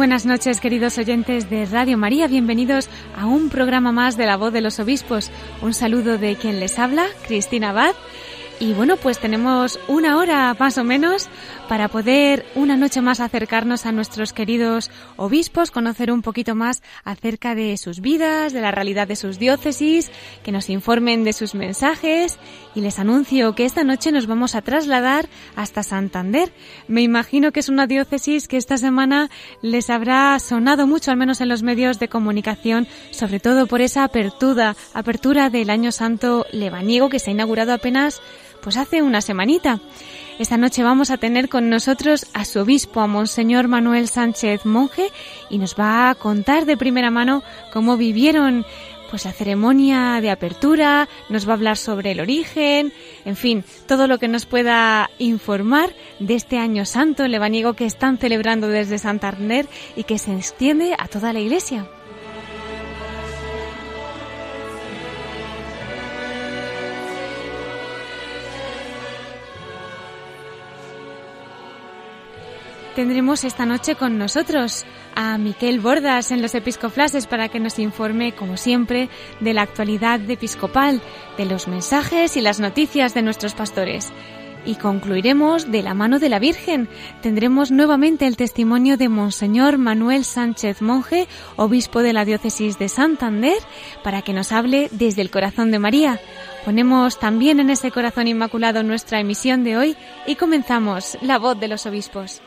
Buenas noches, queridos oyentes de Radio María. Bienvenidos a un programa más de La Voz de los Obispos. Un saludo de quien les habla, Cristina Abad. Y bueno, pues tenemos una hora más o menos para poder una noche más acercarnos a nuestros queridos obispos, conocer un poquito más acerca de sus vidas, de la realidad de sus diócesis, que nos informen de sus mensajes. Y les anuncio que esta noche nos vamos a trasladar hasta Santander. Me imagino que es una diócesis que esta semana les habrá sonado mucho, al menos en los medios de comunicación, sobre todo por esa apertura, apertura del Año Santo lebaniego que se ha inaugurado apenas pues hace una semanita. Esta noche vamos a tener con nosotros a su obispo, a Monseñor Manuel Sánchez Monje, y nos va a contar de primera mano cómo vivieron pues la ceremonia de apertura, nos va a hablar sobre el origen, en fin, todo lo que nos pueda informar de este año santo lebaniego que están celebrando desde Santander y que se extiende a toda la iglesia. Tendremos esta noche con nosotros a Miquel Bordas en los Episcoflases para que nos informe, como siempre, de la actualidad episcopal, de los mensajes y las noticias de nuestros pastores. Y concluiremos de la mano de la Virgen. Tendremos nuevamente el testimonio de Monseñor Manuel Sánchez Monje, obispo de la diócesis de Santander, para que nos hable desde el corazón de María. Ponemos también en ese corazón inmaculado nuestra emisión de hoy y comenzamos la voz de los obispos.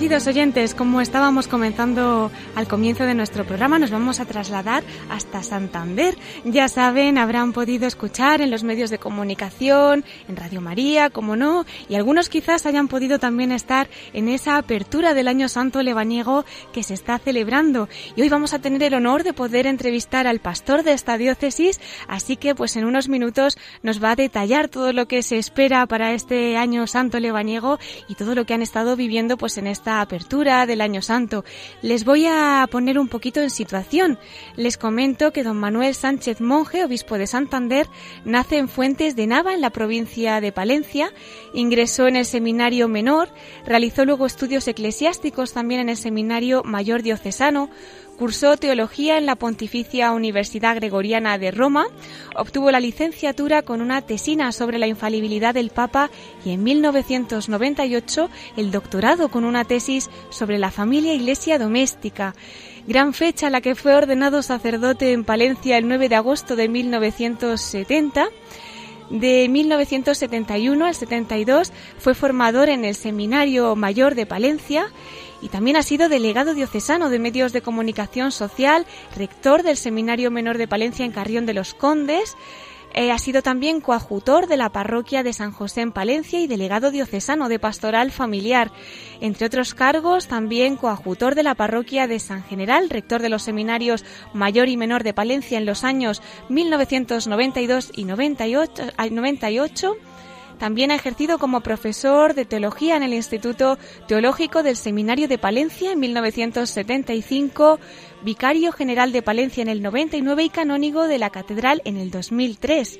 Queridos oyentes, como estábamos comenzando al comienzo de nuestro programa, nos vamos a trasladar hasta Santander. Ya saben, habrán podido escuchar en los medios de comunicación, en Radio María, como no, y algunos quizás hayan podido también estar en esa apertura del Año Santo Lebaniego que se está celebrando. Y hoy vamos a tener el honor de poder entrevistar al pastor de esta diócesis, así que pues en unos minutos nos va a detallar todo lo que se espera para este Año Santo Lebaniego y todo lo que han estado viviendo pues en esta apertura del Año Santo. Les voy a poner un poquito en situación. Les comento que don Manuel Sánchez Monje, obispo de Santander, nace en Fuentes de Nava, en la provincia de Palencia, ingresó en el seminario menor, realizó luego estudios eclesiásticos también en el seminario mayor diocesano, Cursó teología en la Pontificia Universidad Gregoriana de Roma, obtuvo la licenciatura con una tesina sobre la infalibilidad del Papa y en 1998 el doctorado con una tesis sobre la familia iglesia doméstica. Gran fecha a la que fue ordenado sacerdote en Palencia el 9 de agosto de 1970. De 1971 al 72 fue formador en el Seminario Mayor de Palencia y también ha sido delegado diocesano de medios de comunicación social, rector del Seminario Menor de Palencia en Carrión de los Condes, Eh, ha sido también coadjutor de la parroquia de San José en Palencia y delegado diocesano de pastoral familiar. Entre otros cargos, también coadjutor de la parroquia de San General, rector de los seminarios mayor y menor de Palencia en los años 1992 y 98 también ha ejercido como profesor de teología en el Instituto Teológico del Seminario de Palencia en 1975, vicario general de Palencia en el 99 y canónigo de la Catedral en el 2003.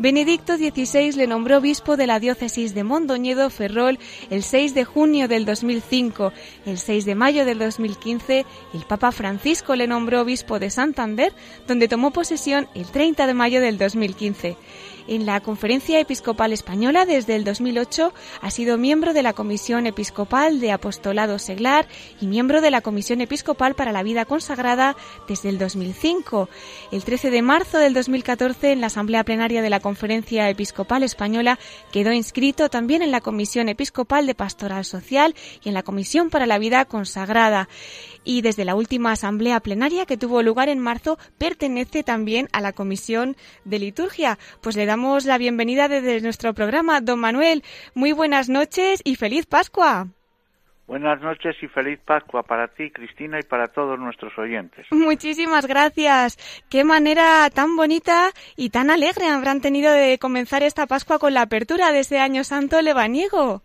Benedicto XVI le nombró obispo de la diócesis de Mondoñedo Ferrol el 6 de junio del 2005. El 6 de mayo del 2015, el Papa Francisco le nombró obispo de Santander, donde tomó posesión el 30 de mayo del 2015. En la Conferencia Episcopal Española desde el 2008 ha sido miembro de la Comisión Episcopal de Apostolado Seglar y miembro de la Comisión Episcopal para la Vida Consagrada desde el 2005. El 13 de marzo del 2014 en la Asamblea Plenaria de la Conferencia Episcopal Española quedó inscrito también en la Comisión Episcopal de Pastoral Social y en la Comisión para la Vida Consagrada y desde la última asamblea plenaria que tuvo lugar en marzo pertenece también a la Comisión de Liturgia. Pues le damos la bienvenida desde nuestro programa. Don Manuel, muy buenas noches y feliz Pascua. Buenas noches y feliz Pascua para ti, Cristina, y para todos nuestros oyentes. Muchísimas gracias. Qué manera tan bonita y tan alegre habrán tenido de comenzar esta Pascua con la apertura de ese año santo lebaniego.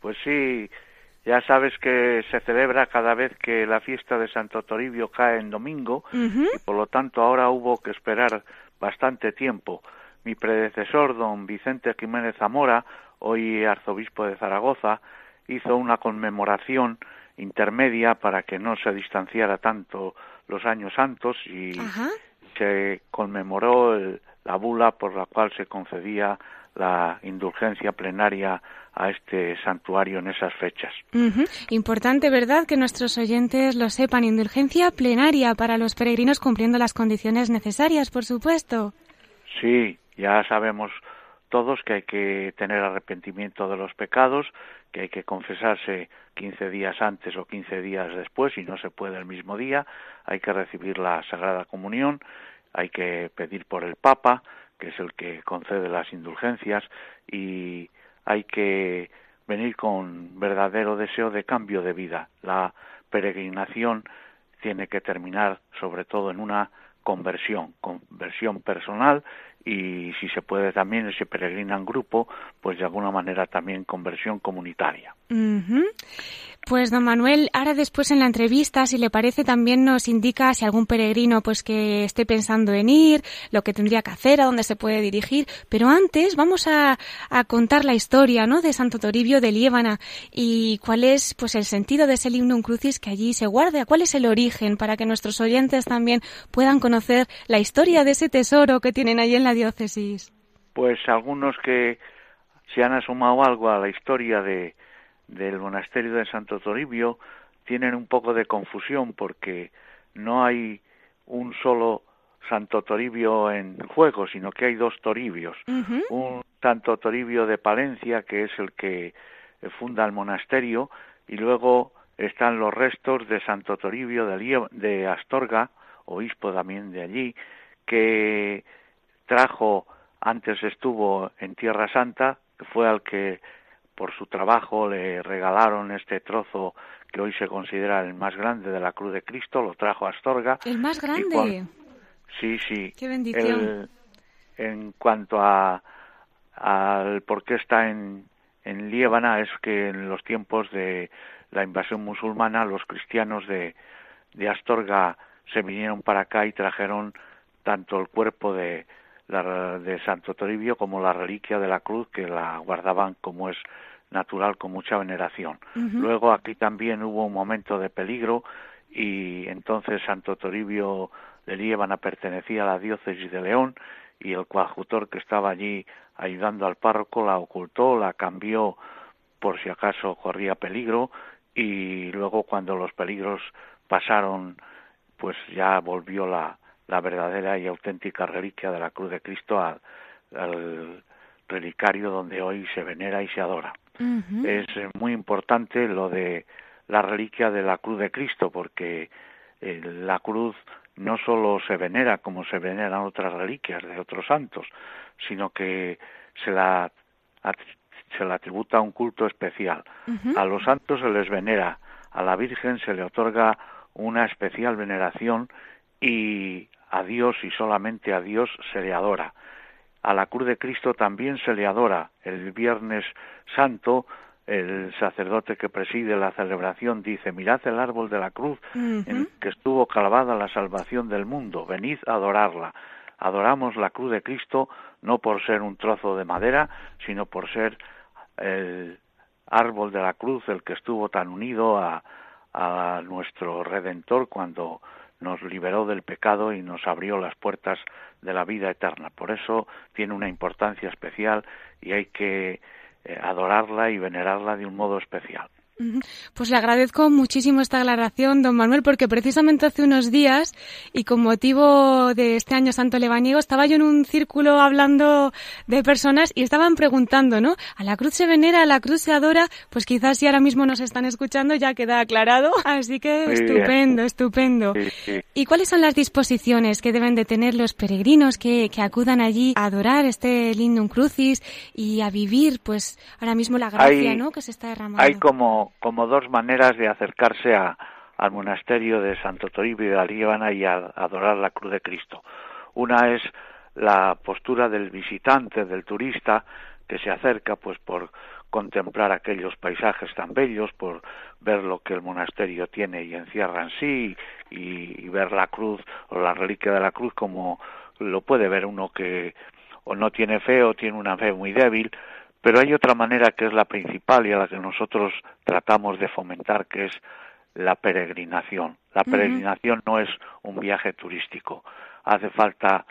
Pues sí, ya sabes que se celebra cada vez que la fiesta de Santo Toribio cae en domingo y por lo tanto ahora hubo que esperar bastante tiempo. Mi predecesor, don Vicente Jiménez Zamora, hoy arzobispo de Zaragoza, hizo una conmemoración intermedia para que no se distanciara tanto los años santos y se conmemoró la bula por la cual se concedía la indulgencia plenaria a este santuario en esas fechas. Importante, ¿verdad?, que nuestros oyentes lo sepan. Indulgencia plenaria para los peregrinos cumpliendo las condiciones necesarias, por supuesto. Sí, ya sabemos todos que hay que tener arrepentimiento de los pecados, que hay que confesarse 15 días antes o 15 días después y no se puede el mismo día, hay que recibir la Sagrada Comunión, hay que pedir por el Papa, que es el que concede las indulgencias, y hay que venir con verdadero deseo de cambio de vida. La peregrinación tiene que terminar sobre todo en una conversión, conversión personal y si se puede también se peregrina en grupo, pues de alguna manera también conversión comunitaria. Pues don Manuel, ahora después en la entrevista, si le parece, también nos indica si algún peregrino pues que esté pensando en ir, lo que tendría que hacer, a dónde se puede dirigir. Pero antes vamos a, contar la historia, ¿no? De Santo Toribio de Liébana y cuál es pues el sentido de ese lignum crucis que allí se guarda, cuál es el origen para que nuestros oyentes también puedan conocer la historia de ese tesoro que tienen allí en la diócesis. Pues algunos que se han asomado algo a la historia de del monasterio de Santo Toribio tienen un poco de confusión porque no hay un solo Santo Toribio en juego, sino que hay dos Toribios. Un Santo Toribio de Palencia, que es el que funda el monasterio, y luego están los restos de Santo Toribio de, de Astorga, obispo también de allí, que trajo, antes estuvo en Tierra Santa, que fue al que por su trabajo le regalaron este trozo que hoy se considera el más grande de la Cruz de Cristo, lo trajo a Astorga. El más grande. Sí, sí. Qué bendición. en cuanto a al por qué está en, en Líbana es que en los tiempos de la invasión musulmana los cristianos de, de Astorga se vinieron para acá y trajeron tanto el cuerpo de, la, de Santo Toribio como la reliquia de la cruz que la guardaban como es natural con mucha veneración. Luego aquí también hubo un momento de peligro y entonces Santo Toribio de Liébana pertenecía a la diócesis de León y el coadjutor que estaba allí ayudando al párroco la ocultó, la cambió por si acaso corría peligro y luego cuando los peligros pasaron pues ya volvió la, la verdadera y auténtica reliquia de la cruz de Cristo al relicario donde hoy se venera y se adora. Es eh, muy importante lo de la reliquia de la cruz de Cristo, porque eh, la cruz no solo se venera como se veneran otras reliquias de otros santos, sino que se la, se la tributa un culto especial. A los santos se les venera, a la Virgen se le otorga una especial veneración y a Dios y solamente a Dios se le adora. A la cruz de Cristo también se le adora. El Viernes Santo el sacerdote que preside la celebración dice, mirad el árbol de la cruz en que estuvo clavada la salvación del mundo, venid a adorarla. Adoramos la cruz de Cristo no por ser un trozo de madera, sino por ser el árbol de la cruz el que estuvo tan unido a, a nuestro Redentor cuando nos liberó del pecado y nos abrió las puertas de la vida eterna. Por eso tiene una importancia especial y hay que eh, adorarla y venerarla de un modo especial. Pues le agradezco muchísimo esta aclaración, don Manuel, porque precisamente hace unos días y con motivo de este año Santo Lebaniego estaba yo en un círculo hablando de personas y estaban preguntando, ¿no? A la cruz se venera, a la cruz se adora, pues quizás si ahora mismo nos están escuchando ya queda aclarado. Así que estupendo, estupendo. ¿Y cuáles son las disposiciones que deben de tener los peregrinos que, que acudan allí a adorar este lindum crucis y a vivir, pues ahora mismo la gracia, ¿no? Que se está derramando. Hay como como, dos maneras de acercarse al monasterio de Santo Toribio de Alíbana y a, adorar la cruz de Cristo. Una es la postura del visitante, del turista, que se acerca pues por contemplar aquellos paisajes tan bellos, por ver lo que el monasterio tiene y encierra en sí, y, ver la cruz o la reliquia de la cruz como lo puede ver uno que o no tiene fe o tiene una fe muy débil, pero hay otra manera que es la principal y a la que nosotros tratamos de fomentar, que es la peregrinación. La peregrinación no es un viaje turístico. Hace falta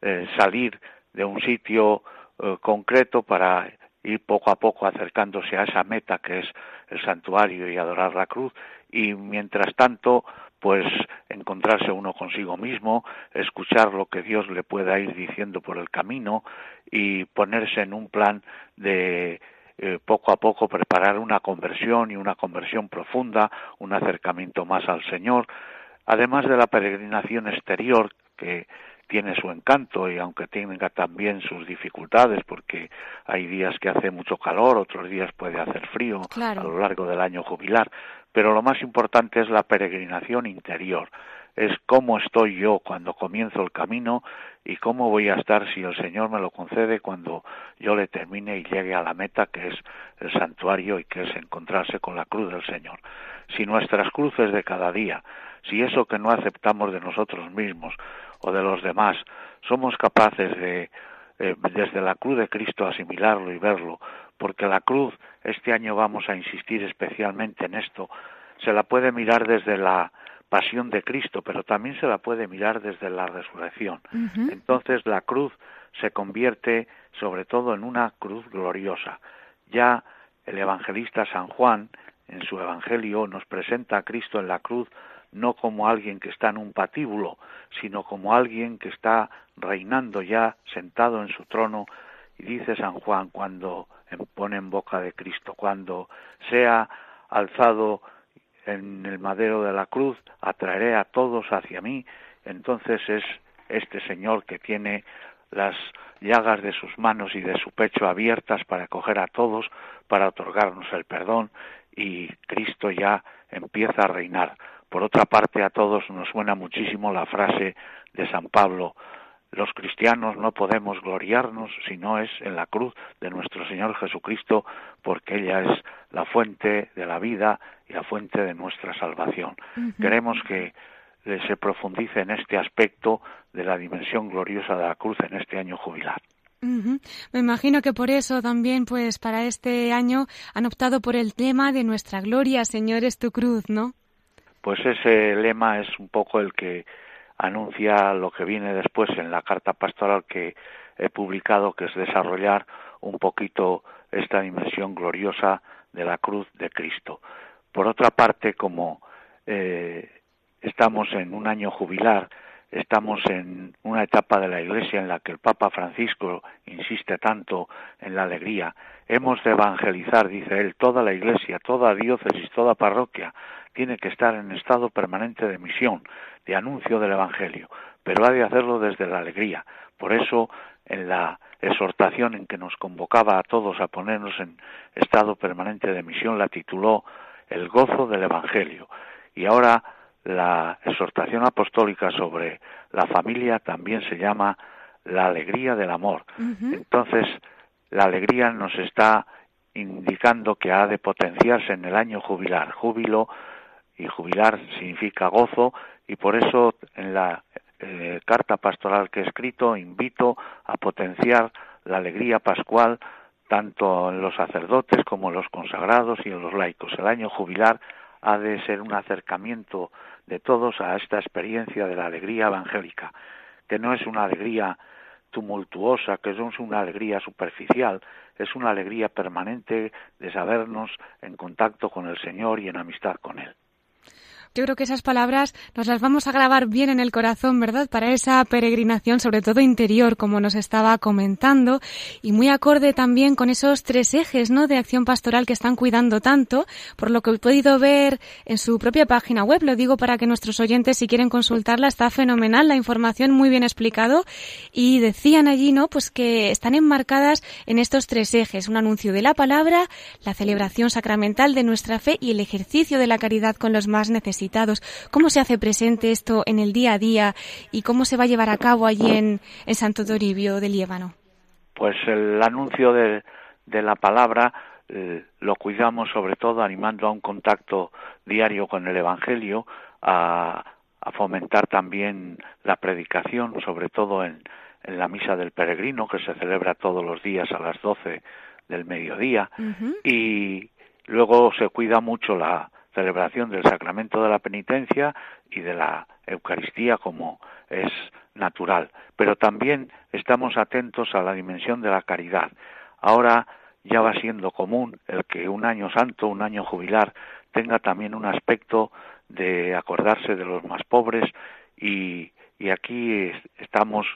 eh, salir de un sitio eh, concreto para ir poco a poco acercándose a esa meta que es el santuario y adorar la cruz y mientras tanto pues encontrarse uno consigo mismo, escuchar lo que Dios le pueda ir diciendo por el camino y ponerse en un plan de eh, poco a poco preparar una conversión y una conversión profunda, un acercamiento más al Señor, además de la peregrinación exterior que tiene su encanto y aunque tenga también sus dificultades porque hay días que hace mucho calor, otros días puede hacer frío a lo largo del año jubilar, pero lo más importante es la peregrinación interior, es cómo estoy yo cuando comienzo el camino y cómo voy a estar si el Señor me lo concede cuando yo le termine y llegue a la meta que es el santuario y que es encontrarse con la cruz del Señor. Si nuestras cruces de cada día, si eso que no aceptamos de nosotros mismos o de los demás, somos capaces de eh, desde la cruz de Cristo asimilarlo y verlo, porque la cruz, este año vamos a insistir especialmente en esto, se la puede mirar desde la pasión de Cristo, pero también se la puede mirar desde la resurrección. Entonces la cruz se convierte sobre todo en una cruz gloriosa. Ya el evangelista San Juan, en su evangelio, nos presenta a Cristo en la cruz no como alguien que está en un patíbulo, sino como alguien que está reinando ya sentado en su trono. Y dice San Juan cuando pone en boca de Cristo, cuando sea alzado en el madero de la cruz, atraeré a todos hacia mí. Entonces es este Señor que tiene las llagas de sus manos y de su pecho abiertas para acoger a todos, para otorgarnos el perdón y Cristo ya empieza a reinar. Por otra parte, a todos nos suena muchísimo la frase de San Pablo, los cristianos no podemos gloriarnos si no es en la cruz de nuestro Señor Jesucristo, porque ella es la fuente de la vida y la fuente de nuestra salvación. Queremos que se profundice en este aspecto de la dimensión gloriosa de la cruz en este año jubilar. Me imagino que por eso también, pues, para este año han optado por el tema de nuestra gloria, Señor, es tu cruz, ¿no? Pues ese lema es un poco el que anuncia lo que viene después en la carta pastoral que he publicado, que es desarrollar un poquito esta dimensión gloriosa de la cruz de Cristo. Por otra parte, como eh, estamos en un año jubilar, estamos en una etapa de la Iglesia en la que el Papa Francisco insiste tanto en la alegría, hemos de evangelizar, dice él, toda la Iglesia, toda diócesis, toda parroquia, tiene que estar en estado permanente de misión, de anuncio del Evangelio, pero ha de hacerlo desde la alegría. Por eso, en la exhortación en que nos convocaba a todos a ponernos en estado permanente de misión, la tituló El gozo del Evangelio. Y ahora la exhortación apostólica sobre la familia también se llama la alegría del amor. Entonces, la alegría nos está indicando que ha de potenciarse en el año jubilar. Júbilo y jubilar significa gozo y por eso en la eh, carta pastoral que he escrito invito a potenciar la alegría pascual tanto en los sacerdotes como en los consagrados y en los laicos. El año jubilar ha de ser un acercamiento de todos a esta experiencia de la alegría evangélica, que no es una alegría tumultuosa, que no es una alegría superficial, es una alegría permanente de sabernos en contacto con el Señor y en amistad con Él. Yo creo que esas palabras nos las vamos a grabar bien en el corazón, ¿verdad? Para esa peregrinación, sobre todo interior, como nos estaba comentando, y muy acorde también con esos tres ejes, ¿no? De acción pastoral que están cuidando tanto, por lo que he podido ver en su propia página web. Lo digo para que nuestros oyentes, si quieren consultarla, está fenomenal, la información muy bien explicado, y decían allí, ¿no? Pues que están enmarcadas en estos tres ejes, un anuncio de la palabra, la celebración sacramental de nuestra fe y el ejercicio de la caridad con los más necesitados ¿Cómo se hace presente esto en el día a día y cómo se va a llevar a cabo allí en, Santo Toribio de Líbano? Pues el anuncio de, la palabra eh, lo cuidamos sobre todo animando a un contacto diario con el Evangelio, a, fomentar también la predicación, sobre todo en, la misa del peregrino, que se celebra todos los días a las doce del mediodía, y luego se cuida mucho la, celebración del sacramento de la penitencia y de la Eucaristía como es natural. Pero también estamos atentos a la dimensión de la caridad. Ahora ya va siendo común el que un año santo, un año jubilar, tenga también un aspecto de acordarse de los más pobres y, aquí estamos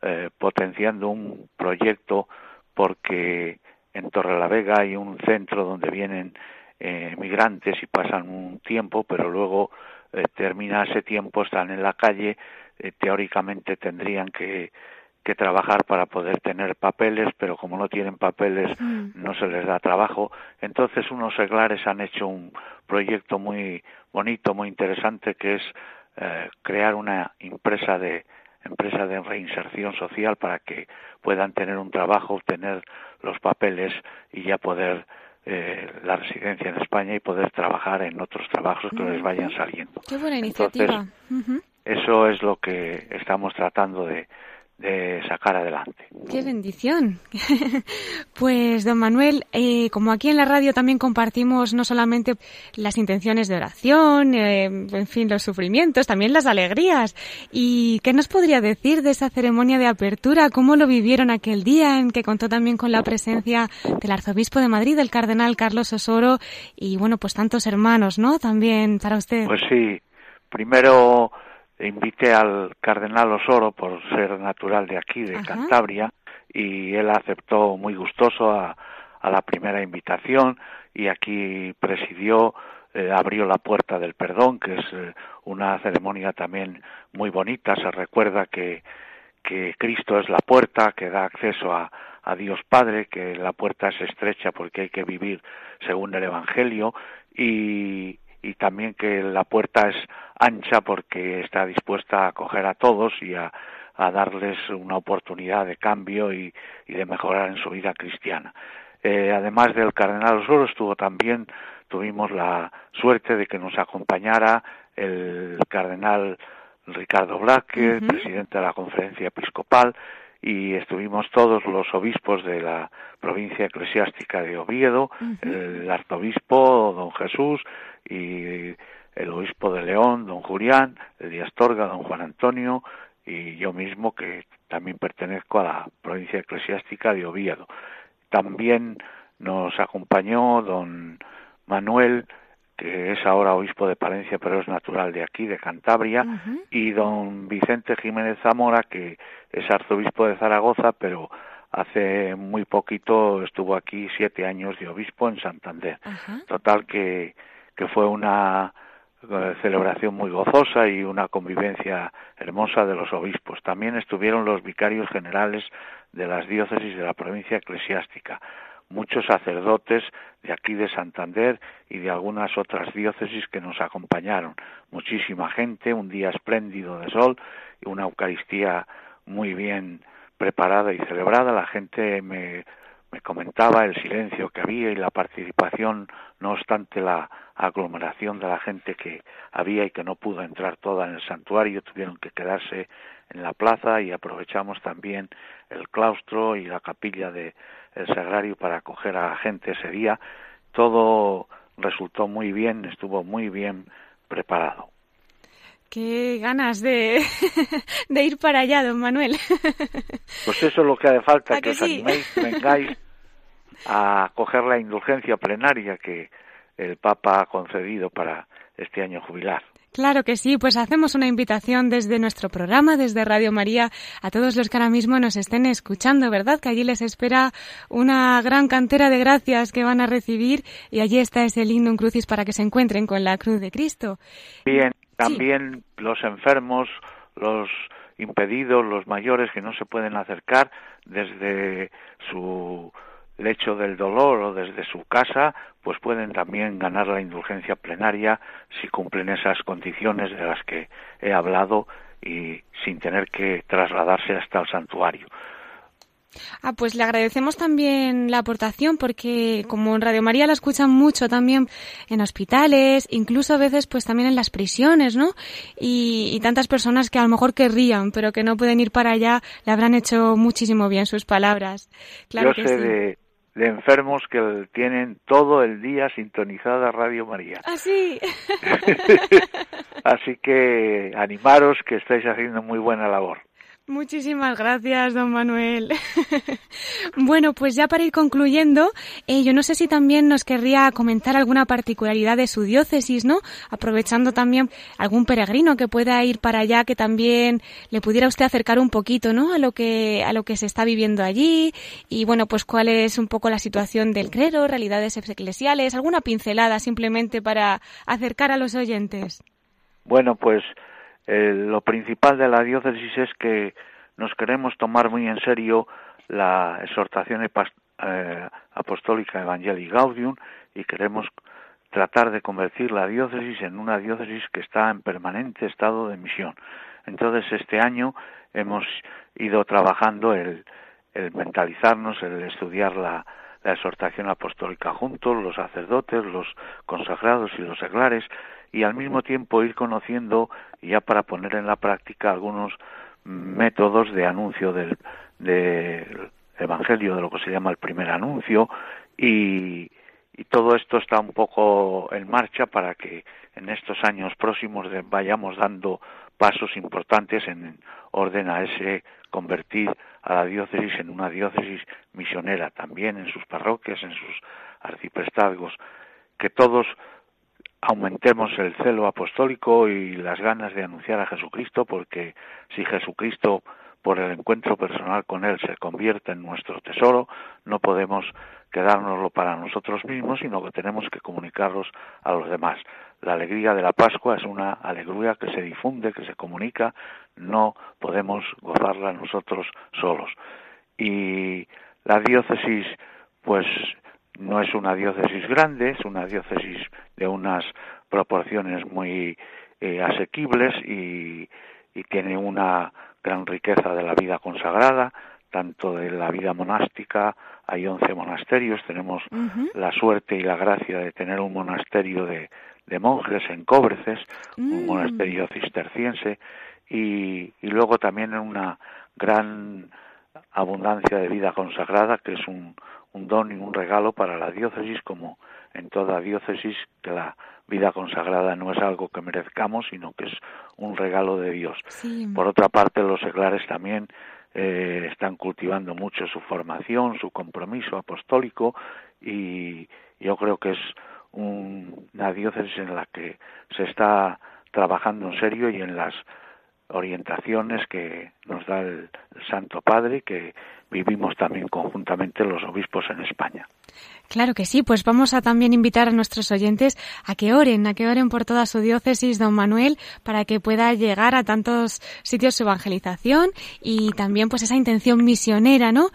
eh, potenciando un proyecto porque en Torrelavega hay un centro donde vienen eh, migrantes y pasan un tiempo, pero luego eh, termina ese tiempo, están en la calle, eh, teóricamente tendrían que, que trabajar para poder tener papeles, pero como no tienen papeles mm. no se les da trabajo. Entonces unos seglares han hecho un proyecto muy bonito, muy interesante, que es eh, crear una empresa de empresa de reinserción social para que puedan tener un trabajo, obtener los papeles y ya poder eh, la residencia en España y poder trabajar en otros trabajos que les vayan saliendo. Qué buena iniciativa. Eso es lo que estamos tratando de, de sacar adelante. ¡Qué bendición! pues, don Manuel, eh, como aquí en la radio también compartimos no solamente las intenciones de oración, eh, en fin, los sufrimientos, también las alegrías. ¿Y qué nos podría decir de esa ceremonia de apertura? ¿Cómo lo vivieron aquel día en que contó también con la presencia del arzobispo de Madrid, del cardenal Carlos Osoro, y bueno, pues tantos hermanos, ¿no? También para usted. Pues sí, primero invité al cardenal Osoro por ser natural de aquí, de Cantabria, y él aceptó muy gustoso a, la primera invitación y aquí presidió, eh, abrió la puerta del perdón, que es eh, una ceremonia también muy bonita. Se recuerda que, que Cristo es la puerta que da acceso a, a Dios Padre, que la puerta es estrecha porque hay que vivir según el Evangelio y, y también que la puerta es ancha porque está dispuesta a acoger a todos y a, darles una oportunidad de cambio y, de mejorar en su vida cristiana. Eh, además del cardenal Osoro estuvo también tuvimos la suerte de que nos acompañara el cardenal Ricardo Blaque, presidente de la conferencia episcopal, y estuvimos todos los obispos de la provincia eclesiástica de Oviedo, el arzobispo don Jesús y el obispo de León, don Julián, el de Astorga, don Juan Antonio, y yo mismo, que también pertenezco a la provincia eclesiástica de Oviedo. También nos acompañó don Manuel, que es ahora obispo de Palencia, pero es natural de aquí, de Cantabria, y don Vicente Jiménez Zamora, que es arzobispo de Zaragoza, pero hace muy poquito estuvo aquí siete años de obispo en Santander. Total que, que fue una celebración muy gozosa y una convivencia hermosa de los obispos. También estuvieron los vicarios generales de las diócesis de la provincia eclesiástica, muchos sacerdotes de aquí de Santander y de algunas otras diócesis que nos acompañaron. Muchísima gente, un día espléndido de sol y una Eucaristía muy bien preparada y celebrada. La gente me, me comentaba el silencio que había y la participación, no obstante la aglomeración de la gente que había y que no pudo entrar toda en el santuario, tuvieron que quedarse en la plaza y aprovechamos también el claustro y la capilla del sagrario para acoger a la gente ese día. Todo resultó muy bien, estuvo muy bien preparado. Qué ganas de, de ir para allá, don Manuel. Pues eso es lo que hace falta, que, os animéis, vengáis a coger la indulgencia plenaria que el Papa ha concedido para este año jubilar. Claro que sí, pues hacemos una invitación desde nuestro programa, desde Radio María, a todos los que ahora mismo nos estén escuchando, ¿verdad? Que allí les espera una gran cantera de gracias que van a recibir y allí está ese lindo crucis para que se encuentren con la cruz de Cristo. Bien, también los enfermos, los impedidos, los mayores que no se pueden acercar desde su lecho del dolor o desde su casa, pues pueden también ganar la indulgencia plenaria si cumplen esas condiciones de las que he hablado y sin tener que trasladarse hasta el santuario. Ah, pues le agradecemos también la aportación porque como en Radio María la escuchan mucho también en hospitales, incluso a veces pues también en las prisiones, ¿no? Y, tantas personas que a lo mejor querrían, pero que no pueden ir para allá, le habrán hecho muchísimo bien sus palabras. Claro Yo sé de, de enfermos que tienen todo el día sintonizada Radio María. ¿Ah, sí? Así que animaros que estáis haciendo muy buena labor. Muchísimas gracias, don Manuel. bueno, pues ya para ir concluyendo, eh, yo no sé si también nos querría comentar alguna particularidad de su diócesis, ¿no? Aprovechando también algún peregrino que pueda ir para allá, que también le pudiera usted acercar un poquito, ¿no? A lo que a lo que se está viviendo allí y bueno, pues cuál es un poco la situación del clero, realidades eclesiales, alguna pincelada simplemente para acercar a los oyentes. Bueno, pues lo principal de la diócesis es que nos queremos tomar muy en serio la exhortación eh, apostólica Evangelii Gaudium y queremos tratar de convertir la diócesis en una diócesis que está en permanente estado de misión. Entonces este año hemos ido trabajando el, el mentalizarnos, el estudiar la, la exhortación apostólica juntos, los sacerdotes, los consagrados y los seglares, y al mismo tiempo ir conociendo, ya para poner en la práctica, algunos métodos de anuncio del, Evangelio, de lo que se llama el primer anuncio, y, y todo esto está un poco en marcha para que en estos años próximos vayamos dando pasos importantes en orden a ese convertir a la diócesis en una diócesis misionera también en sus parroquias, en sus arciprestazgos, que todos aumentemos el celo apostólico y las ganas de anunciar a Jesucristo, porque si Jesucristo por el encuentro personal con Él se convierte en nuestro tesoro, no podemos quedárnoslo para nosotros mismos, sino que tenemos que comunicarlos a los demás. La alegría de la Pascua es una alegría que se difunde, que se comunica, no podemos gozarla nosotros solos. Y la diócesis, pues no es una diócesis grande, es una diócesis de unas proporciones muy eh, asequibles y, tiene una gran riqueza de la vida consagrada, tanto de la vida monástica, hay once monasterios, tenemos la suerte y la gracia de tener un monasterio de, de monjes en Cóbreces, un mm. monasterio cisterciense, y, y luego también una gran abundancia de vida consagrada, que es un, un don y un regalo para la diócesis, como en toda diócesis, que la vida consagrada no es algo que merezcamos, sino que es un regalo de Dios. Por otra parte, los seglares también eh, están cultivando mucho su formación, su compromiso apostólico, y yo creo que es una diócesis en la que se está trabajando en serio y en las orientaciones que nos da el, Santo Padre, que vivimos también conjuntamente los obispos en España. Claro que sí, pues vamos a también invitar a nuestros oyentes a que oren, a que oren por toda su diócesis, don Manuel, para que pueda llegar a tantos sitios su evangelización y también pues esa intención misionera, ¿no?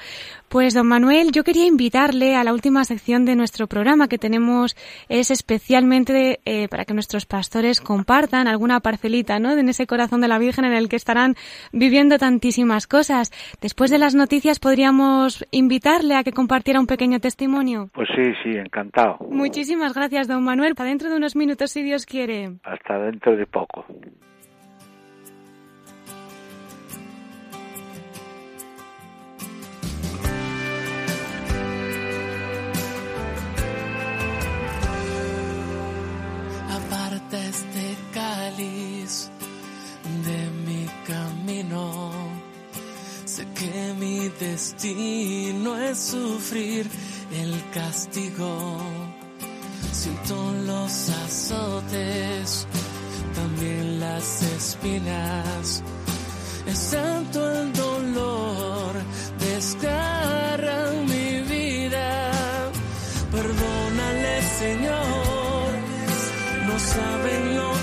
Pues don Manuel, yo quería invitarle a la última sección de nuestro programa que tenemos es especialmente eh, para que nuestros pastores compartan alguna parcelita, ¿no? En ese corazón de la Virgen en el que estarán viviendo tantísimas cosas. Después de las noticias podríamos invitarle a que compartiera un pequeño testimonio. Pues sí, sí, encantado. Muchísimas gracias, don Manuel. Para dentro de unos minutos, si Dios quiere. Hasta dentro de poco. este cáliz de mi camino. Sé que mi destino es sufrir el castigo. Siento los azotes, también las espinas. Es el dolor, desgarra mi vida. Perdónale, Señor no saben lo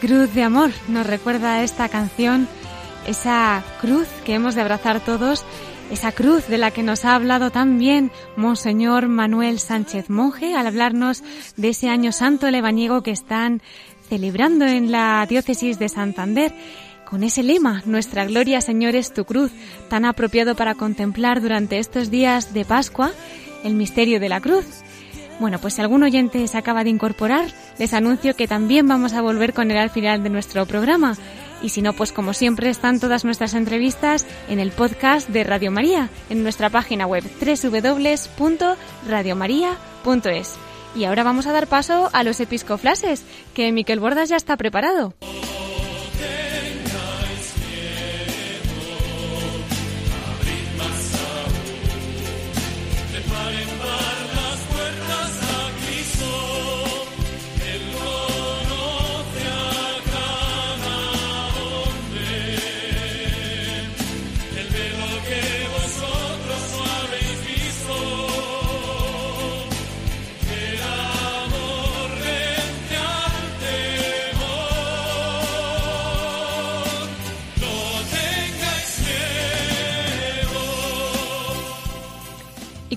Cruz de amor nos recuerda esta canción, esa cruz que hemos de abrazar todos, esa cruz de la que nos ha hablado tan bien Monseñor Manuel Sánchez Monje al hablarnos de ese año santo lebaniego que están celebrando en la diócesis de Santander. Con ese lema, Nuestra Gloria Señor es tu cruz, tan apropiado para contemplar durante estos días de Pascua el misterio de la cruz. Bueno, pues si algún oyente se acaba de incorporar, les anuncio que también vamos a volver con él al final de nuestro programa. Y si no, pues como siempre están todas nuestras entrevistas en el podcast de Radio María, en nuestra página web www.radiomaria.es. Y ahora vamos a dar paso a los episcoflases, que Miquel Bordas ya está preparado.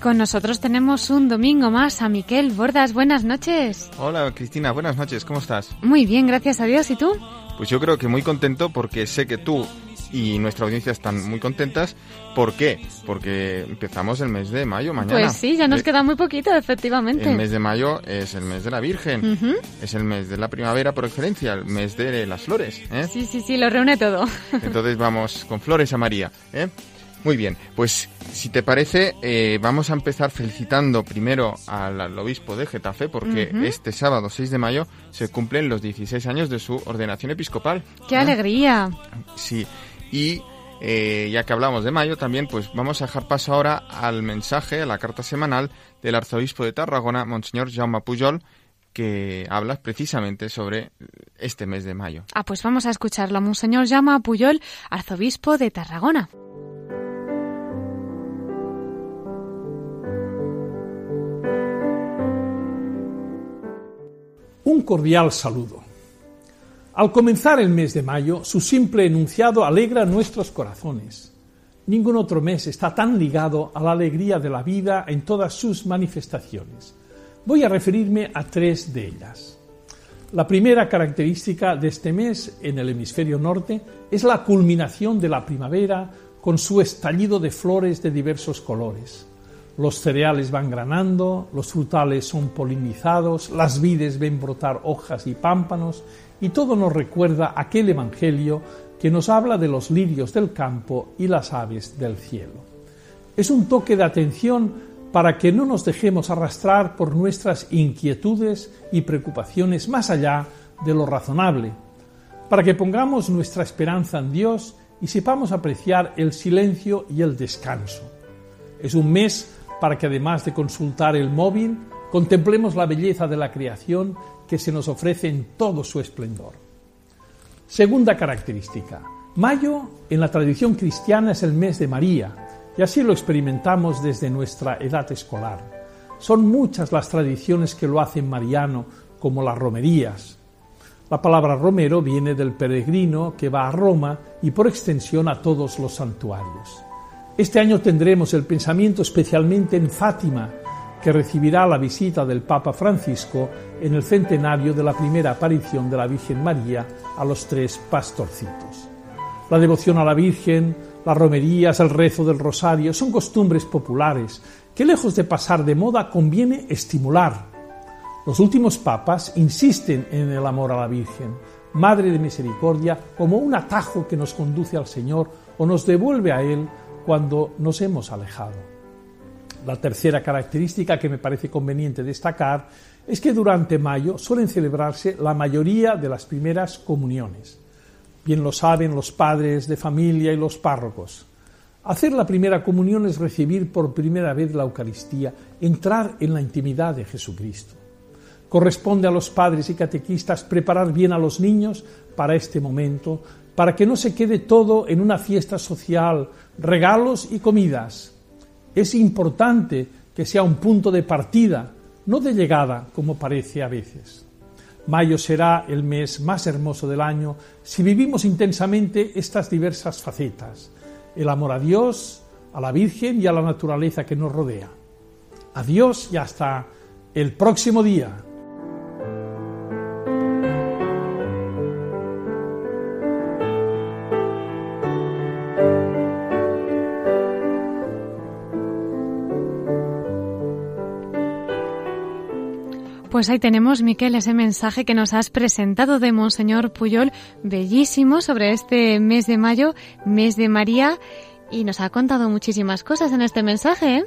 Con nosotros tenemos un domingo más a Miquel Bordas. Buenas noches. Hola Cristina, buenas noches, ¿cómo estás? Muy bien, gracias a Dios. ¿Y tú? Pues yo creo que muy contento porque sé que tú y nuestra audiencia están muy contentas. ¿Por qué? Porque empezamos el mes de mayo mañana. Pues sí, ya nos Eh, queda muy poquito, efectivamente. El mes de mayo es el mes de la Virgen, es el mes de la primavera por excelencia, el mes de las flores. ¿eh? Sí, sí, sí, lo reúne todo. Entonces vamos con flores a María. ¿eh? Muy bien, pues si te parece, eh, vamos a empezar felicitando primero al, al obispo de Getafe, porque este sábado 6 de mayo se cumplen los 16 años de su ordenación episcopal. ¡Qué ¿eh? alegría! Sí, y eh, ya que hablamos de mayo, también pues vamos a dejar paso ahora al mensaje, a la carta semanal del arzobispo de Tarragona, Monseñor Jaume Pujol, que habla precisamente sobre este mes de mayo. Ah, pues vamos a escucharlo. Monseñor a Puyol, arzobispo de Tarragona. Un cordial saludo. Al comenzar el mes de mayo, su simple enunciado alegra nuestros corazones. Ningún otro mes está tan ligado a la alegría de la vida en todas sus manifestaciones. Voy a referirme a tres de ellas. La primera característica de este mes en el hemisferio norte es la culminación de la primavera con su estallido de flores de diversos colores. Los cereales van granando, los frutales son polinizados, las vides ven brotar hojas y pámpanos, y todo nos recuerda aquel Evangelio que nos habla de los lirios del campo y las aves del cielo. Es un toque de atención para que no nos dejemos arrastrar por nuestras inquietudes y preocupaciones más allá de lo razonable, para que pongamos nuestra esperanza en Dios y sepamos apreciar el silencio y el descanso. Es un mes para que además de consultar el móvil, contemplemos la belleza de la creación que se nos ofrece en todo su esplendor. Segunda característica. Mayo en la tradición cristiana es el mes de María, y así lo experimentamos desde nuestra edad escolar. Son muchas las tradiciones que lo hacen mariano, como las romerías. La palabra romero viene del peregrino que va a Roma y por extensión a todos los santuarios. Este año tendremos el pensamiento especialmente en Fátima, que recibirá la visita del Papa Francisco en el centenario de la primera aparición de la Virgen María a los tres pastorcitos. La devoción a la Virgen, las romerías, el rezo del rosario son costumbres populares que lejos de pasar de moda conviene estimular. Los últimos papas insisten en el amor a la Virgen, Madre de Misericordia, como un atajo que nos conduce al Señor o nos devuelve a Él cuando nos hemos alejado. La tercera característica que me parece conveniente destacar es que durante mayo suelen celebrarse la mayoría de las primeras comuniones. Bien lo saben los padres de familia y los párrocos. Hacer la primera comunión es recibir por primera vez la Eucaristía, entrar en la intimidad de Jesucristo. Corresponde a los padres y catequistas preparar bien a los niños para este momento, para que no se quede todo en una fiesta social, regalos y comidas. Es importante que sea un punto de partida, no de llegada, como parece a veces. Mayo será el mes más hermoso del año si vivimos intensamente estas diversas facetas, el amor a Dios, a la Virgen y a la naturaleza que nos rodea. Adiós y hasta el próximo día. Pues ahí tenemos, Miquel, ese mensaje que nos has presentado de Monseñor Puyol, bellísimo, sobre este mes de mayo, mes de María, y nos ha contado muchísimas cosas en este mensaje, ¿eh?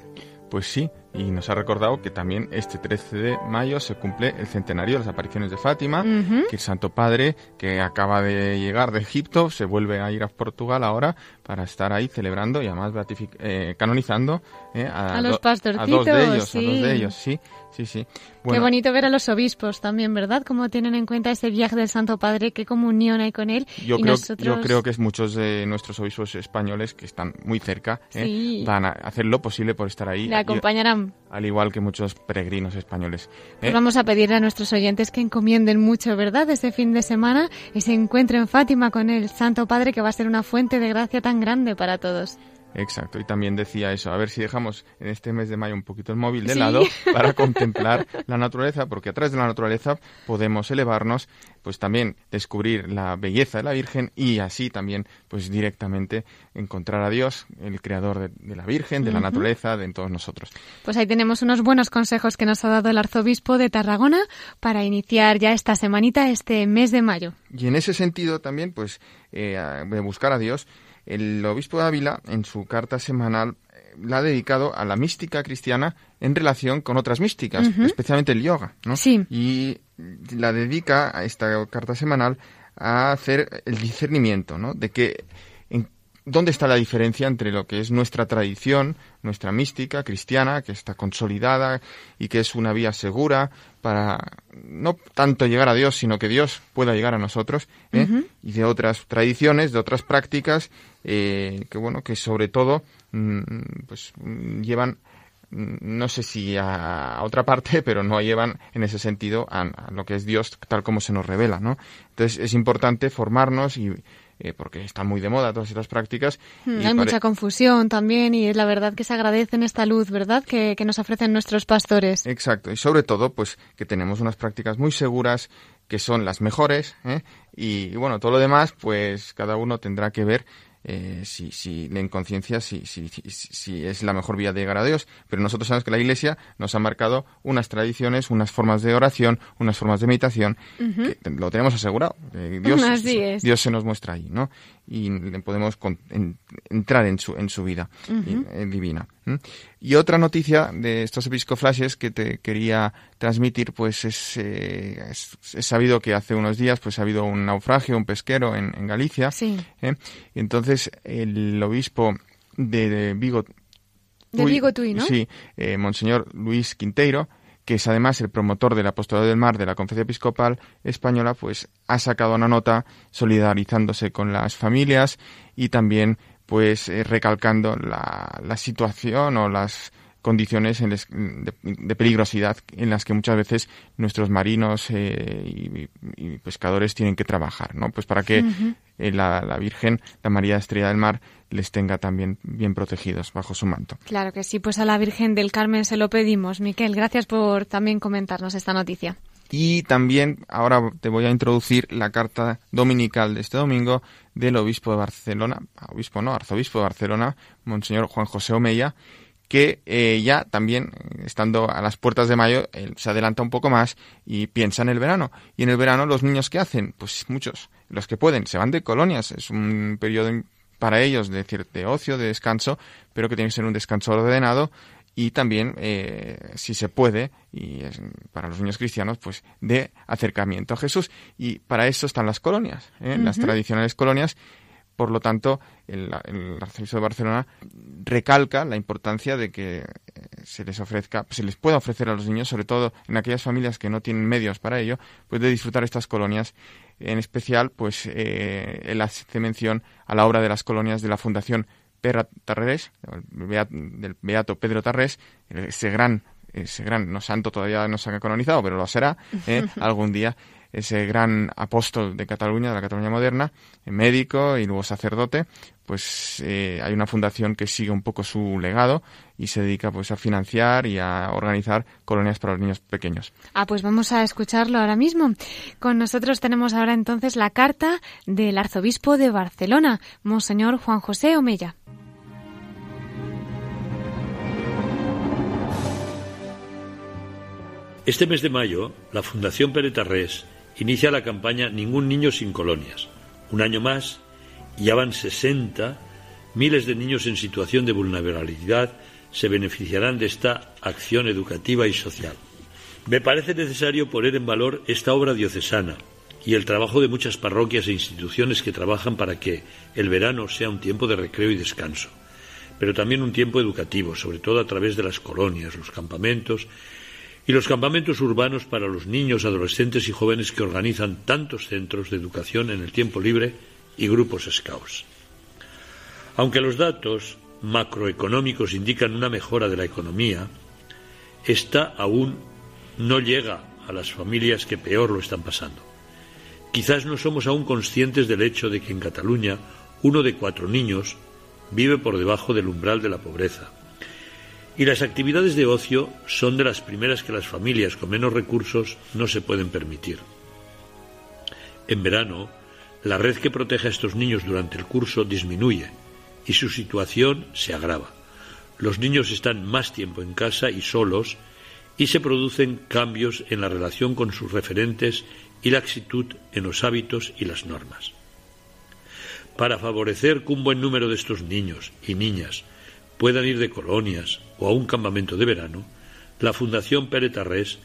Pues sí, y nos ha recordado que también este 13 de mayo se cumple el centenario de las apariciones de Fátima, que el Santo Padre, que acaba de llegar de Egipto, se vuelve a ir a Portugal ahora para estar ahí celebrando y además eh, canonizando eh, A los do- a pastorcitos, dos de ellos, a dos de ellos, sí, sí, sí. Qué bonito ver a los obispos también, ¿verdad? Cómo tienen en cuenta ese viaje del Santo Padre, qué comunión hay con él. Yo y creo, nosotros... yo creo que es muchos de nuestros obispos españoles que están muy cerca, eh, Sí. van a hacer lo posible por estar ahí, le acompañarán. al igual que muchos peregrinos españoles. Pues eh. vamos a pedirle a nuestros oyentes que encomienden mucho, ¿verdad? Ese fin de semana, ese encuentro en Fátima con el Santo Padre que va a ser una fuente de gracia tan grande para todos. Exacto, y también decía eso, a ver si dejamos en este mes de mayo un poquito el móvil de Sí. lado para contemplar la naturaleza, porque a través de la naturaleza podemos elevarnos, pues también descubrir la belleza de la Virgen y así también, pues directamente encontrar a Dios, el creador de, de la Virgen, de la naturaleza, de todos nosotros. Pues ahí tenemos unos buenos consejos que nos ha dado el arzobispo de Tarragona para iniciar ya esta semanita, este mes de mayo. Y en ese sentido también, pues, eh, de buscar a Dios, el obispo de Ávila, en su carta semanal, eh, la ha dedicado a la mística cristiana en relación con otras místicas, especialmente el yoga, ¿no? Sí. Y la dedica a esta carta semanal a hacer el discernimiento, ¿no? De que dónde está la diferencia entre lo que es nuestra tradición, nuestra mística cristiana, que está consolidada y que es una vía segura para no tanto llegar a Dios, sino que Dios pueda llegar a nosotros, ¿eh? y de otras tradiciones, de otras prácticas, eh, que bueno, que sobre todo, mm, pues llevan mm, no sé si a, a otra parte, pero no llevan en ese sentido a, a lo que es Dios tal como se nos revela, ¿no? Entonces es importante formarnos y eh, porque están muy de moda todas estas prácticas. Mm, y Hay mucha confusión también y la verdad que se agradece en esta luz, ¿verdad?, que, que nos ofrecen nuestros pastores. Exacto, y sobre todo, pues que tenemos unas prácticas muy seguras, que son las mejores, ¿eh? y, y, bueno, todo lo demás, pues cada uno tendrá que ver eh, si, si en conciencia si, si, si, es la mejor vía de llegar a Dios. Pero nosotros sabemos que la Iglesia nos ha marcado unas tradiciones, unas formas de oración, unas formas de meditación, que lo tenemos asegurado. Eh, Dios. Dios se nos muestra ahí, ¿no? Y podemos con- en- entrar en su, en su vida y- eh, divina. Y otra noticia de estos episcoflashes que te quería transmitir, pues es, eh, es, es sabido que hace unos días pues ha habido un naufragio, un pesquero en, en Galicia. Sí. ¿eh? Y entonces el obispo de, de Vigo, De Vigo Tui, ¿no? Sí, eh, Monseñor Luis Quinteiro, que es además el promotor del apostolado del mar de la Conferencia Episcopal Española, pues ha sacado una nota solidarizándose con las familias y también pues eh, recalcando la, la situación o las condiciones en les- de, de peligrosidad en las que muchas veces nuestros marinos eh, y, y pescadores tienen que trabajar, ¿no? Pues para que eh, la, la Virgen, la María Estrella del Mar, les tenga también bien protegidos bajo su manto. Claro que sí, pues a la Virgen del Carmen se lo pedimos. Miquel, gracias por también comentarnos esta noticia. Y también ahora te voy a introducir la carta dominical de este domingo del obispo de Barcelona, obispo no, arzobispo de Barcelona, Monseñor Juan José Omeya, que eh, ya también, eh, estando a las puertas de mayo, él se adelanta un poco más y piensa en el verano. Y en el verano los niños que hacen, pues muchos, los que pueden, se van de colonias, es un periodo para ellos de, de ocio, de descanso, pero que tiene que ser un descanso ordenado y también, eh, si se puede, y es para los niños cristianos, pues de acercamiento a Jesús. Y para eso están las colonias, ¿eh? las tradicionales colonias. Por lo tanto, el, el arzobispo de Barcelona recalca la importancia de que eh, se les ofrezca, se les pueda ofrecer a los niños, sobre todo en aquellas familias que no tienen medios para ello, pues de disfrutar estas colonias. En especial, pues eh, él hace mención a la obra de las colonias de la Fundación Perra Tarrés, del Beato Pedro Tarrés, ese gran, ese gran, no santo todavía no se ha canonizado, pero lo será ¿eh? algún día, ese gran apóstol de Cataluña, de la Cataluña moderna, médico y luego sacerdote, pues eh, hay una fundación que sigue un poco su legado y se dedica pues a financiar y a organizar colonias para los niños pequeños. Ah, pues vamos a escucharlo ahora mismo. Con nosotros tenemos ahora entonces la carta del arzobispo de Barcelona, Monseñor Juan José Omeya. Este mes de mayo, la Fundación Pere Tarrés inicia la campaña Ningún niño sin colonias. Un año más, ya van 60, miles de niños en situación de vulnerabilidad se beneficiarán de esta acción educativa y social. Me parece necesario poner en valor esta obra diocesana y el trabajo de muchas parroquias e instituciones que trabajan para que el verano sea un tiempo de recreo y descanso, pero también un tiempo educativo, sobre todo a través de las colonias, los campamentos y los campamentos urbanos para los niños, adolescentes y jóvenes que organizan tantos centros de educación en el tiempo libre y grupos scouts. Aunque los datos macroeconómicos indican una mejora de la economía, esta aún no llega a las familias que peor lo están pasando. Quizás no somos aún conscientes del hecho de que en Cataluña uno de cuatro niños vive por debajo del umbral de la pobreza. Y las actividades de ocio son de las primeras que las familias con menos recursos no se pueden permitir. En verano, la red que protege a estos niños durante el curso disminuye y su situación se agrava. Los niños están más tiempo en casa y solos y se producen cambios en la relación con sus referentes y la en los hábitos y las normas. Para favorecer que un buen número de estos niños y niñas puedan ir de colonias o a un campamento de verano, la Fundación Pere Tarrés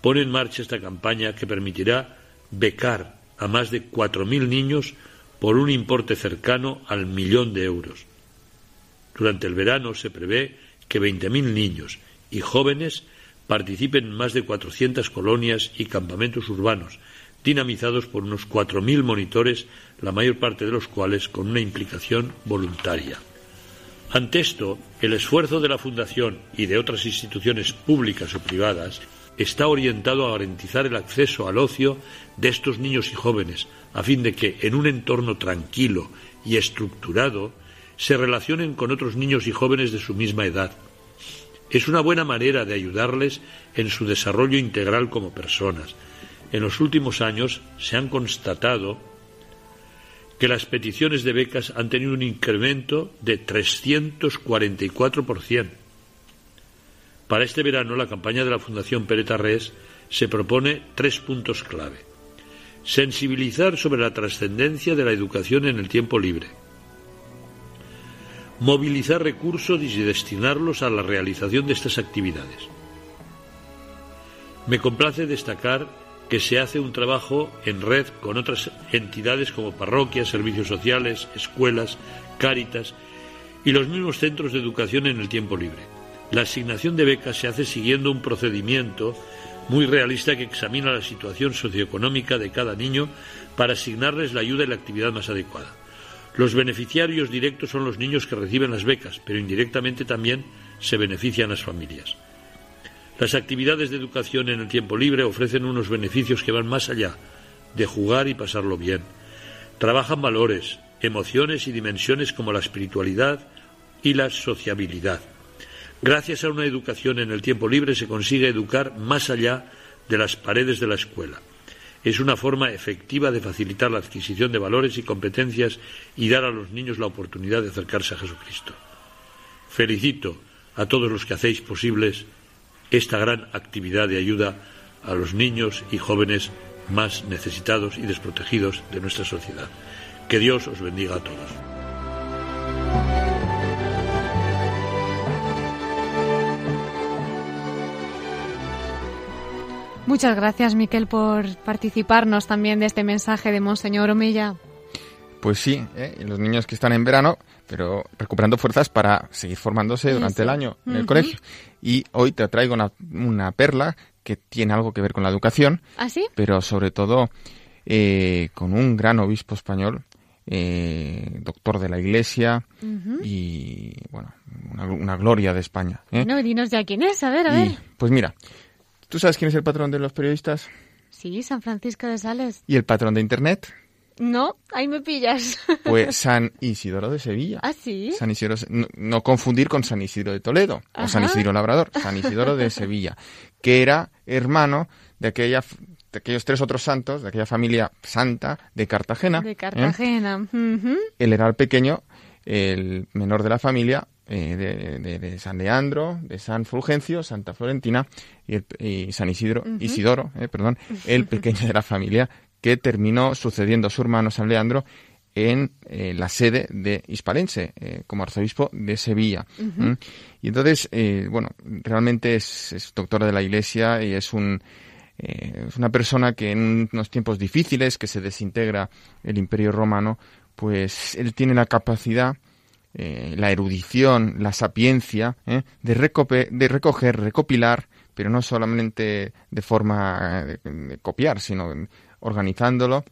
pone en marcha esta campaña que permitirá becar a más de 4.000 niños por un importe cercano al millón de euros. Durante el verano se prevé que 20.000 niños y jóvenes participen en más de 400 colonias y campamentos urbanos, dinamizados por unos 4.000 monitores, la mayor parte de los cuales con una implicación voluntaria. Ante esto, el esfuerzo de la Fundación y de otras instituciones públicas o privadas está orientado a garantizar el acceso al ocio de estos niños y jóvenes, a fin de que, en un entorno tranquilo y estructurado, se relacionen con otros niños y jóvenes de su misma edad. Es una buena manera de ayudarles en su desarrollo integral como personas. En los últimos años se han constatado que las peticiones de becas han tenido un incremento de 344%. Para este verano, la campaña de la Fundación Pere Tarrés se propone tres puntos clave. Sensibilizar sobre la trascendencia de la educación en el tiempo libre. Movilizar recursos y destinarlos a la realización de estas actividades. Me complace destacar que se hace un trabajo en red con otras entidades como parroquias, servicios sociales, escuelas, cáritas y los mismos centros de educación en el tiempo libre. La asignación de becas se hace siguiendo un procedimiento muy realista que examina la situación socioeconómica de cada niño para asignarles la ayuda y la actividad más adecuada. Los beneficiarios directos son los niños que reciben las becas, pero indirectamente también se benefician las familias. Las actividades de educación en el tiempo libre ofrecen unos beneficios que van más allá de jugar y pasarlo bien. Trabajan valores, emociones y dimensiones como la espiritualidad y la sociabilidad. Gracias a una educación en el tiempo libre se consigue educar más allá de las paredes de la escuela. Es una forma efectiva de facilitar la adquisición de valores y competencias y dar a los niños la oportunidad de acercarse a Jesucristo. Felicito a todos los que hacéis posibles esta gran actividad de ayuda a los niños y jóvenes más necesitados y desprotegidos de nuestra sociedad. Que Dios os bendiga a todos. Muchas gracias, Miquel, por participarnos también de este mensaje de Monseñor Omeya. Pues sí, ¿eh? los niños que están en verano, pero recuperando fuerzas para seguir formándose durante el año en el colegio. Y hoy te traigo una, perla que tiene algo que ver con la educación, ¿Ah, sí? pero sobre todo eh, con un gran obispo español, eh, doctor de la Iglesia y, bueno, una, gloria de España. ¿eh? No, dinos ya quién es, a ver, a ver. Pues mira, ¿tú sabes quién es el patrón de los periodistas? Sí, San Francisco de Sales. ¿Y el patrón de Internet? No, ahí me pillas. Pues San Isidoro de Sevilla. ¿Ah, sí? San Isidoro, no, confundir con San Isidro de Toledo o San Isidro Labrador, San Isidoro de Sevilla, que era hermano de aquella de aquellos tres otros santos, de aquella familia santa de Cartagena. De Cartagena. ¿eh? Él era el pequeño, el menor de la familia, eh, de, San Leandro, de San Fulgencio, Santa Florentina y, San Isidro, Isidoro, eh, perdón, el pequeño de la familia que terminó sucediendo a su hermano San Leandro en eh, la sede de Hispalense, eh, como arzobispo de Sevilla. Y entonces, eh, bueno, realmente es, doctora de la Iglesia y es un es una persona que en unos tiempos difíciles, que se desintegra el Imperio Romano, pues él tiene la capacidad, la erudición, la sapiencia de, de recoger, recopilar, pero no solamente de forma de copiar, sino organizándolo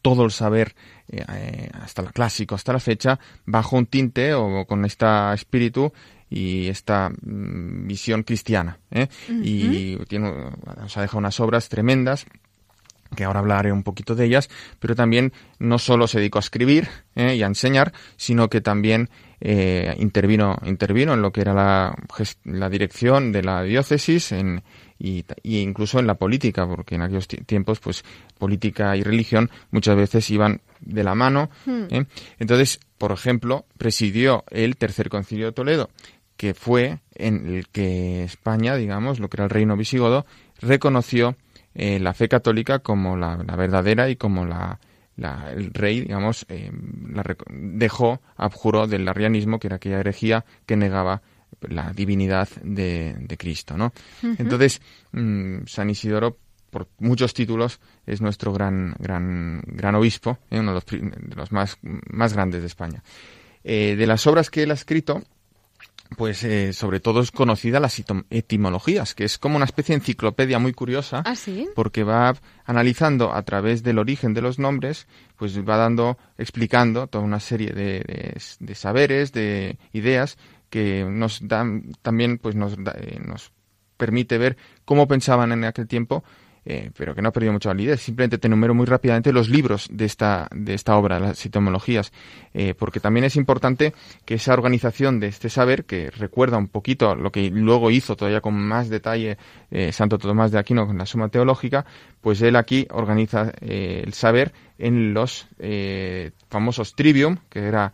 todo el saber eh, eh, hasta el clásico, hasta la fecha, bajo un tinte o con este espíritu y esta mm, visión cristiana. ¿eh? Y tiene, nos ha dejado unas obras tremendas que ahora hablaré un poquito de ellas, pero también no solo se dedicó a escribir ¿eh? y a enseñar, sino que también eh, intervino, intervino en lo que era la, la dirección de la diócesis en, y, incluso en la política, porque en aquellos tiempos, pues, política y religión muchas veces iban de la mano. Hmm. ¿eh? Entonces, por ejemplo, presidió el Tercer Concilio de Toledo, que fue en el que España, digamos, lo que era el reino visigodo, reconoció eh, la fe católica como la, verdadera y como la, el rey, digamos, eh, la, dejó, abjuró del arrianismo, que era aquella herejía que negaba la divinidad de, Cristo, ¿no? Entonces, mm, San Isidoro, por muchos títulos, es nuestro gran, gran, gran obispo, ¿eh? uno de los, más, más grandes de España. de las obras que él ha escrito, pues eh, sobre todo es conocida las etimologías, que es como una especie de enciclopedia muy curiosa, ¿Ah, porque va analizando a través del origen de los nombres, pues va dando, explicando toda una serie de, de, saberes, de ideas que nos dan también, pues nos, eh, nos permite ver cómo pensaban en aquel tiempo eh, pero que no ha perdido mucha validez. Simplemente te enumero muy rápidamente los libros de esta, de esta obra, las etimologías, eh, porque también es importante que esa organización de este saber, que recuerda un poquito lo que luego hizo todavía con más detalle Santo Tomás de Aquino con la Suma Teológica, pues él aquí organiza el saber en los famosos trivium, que era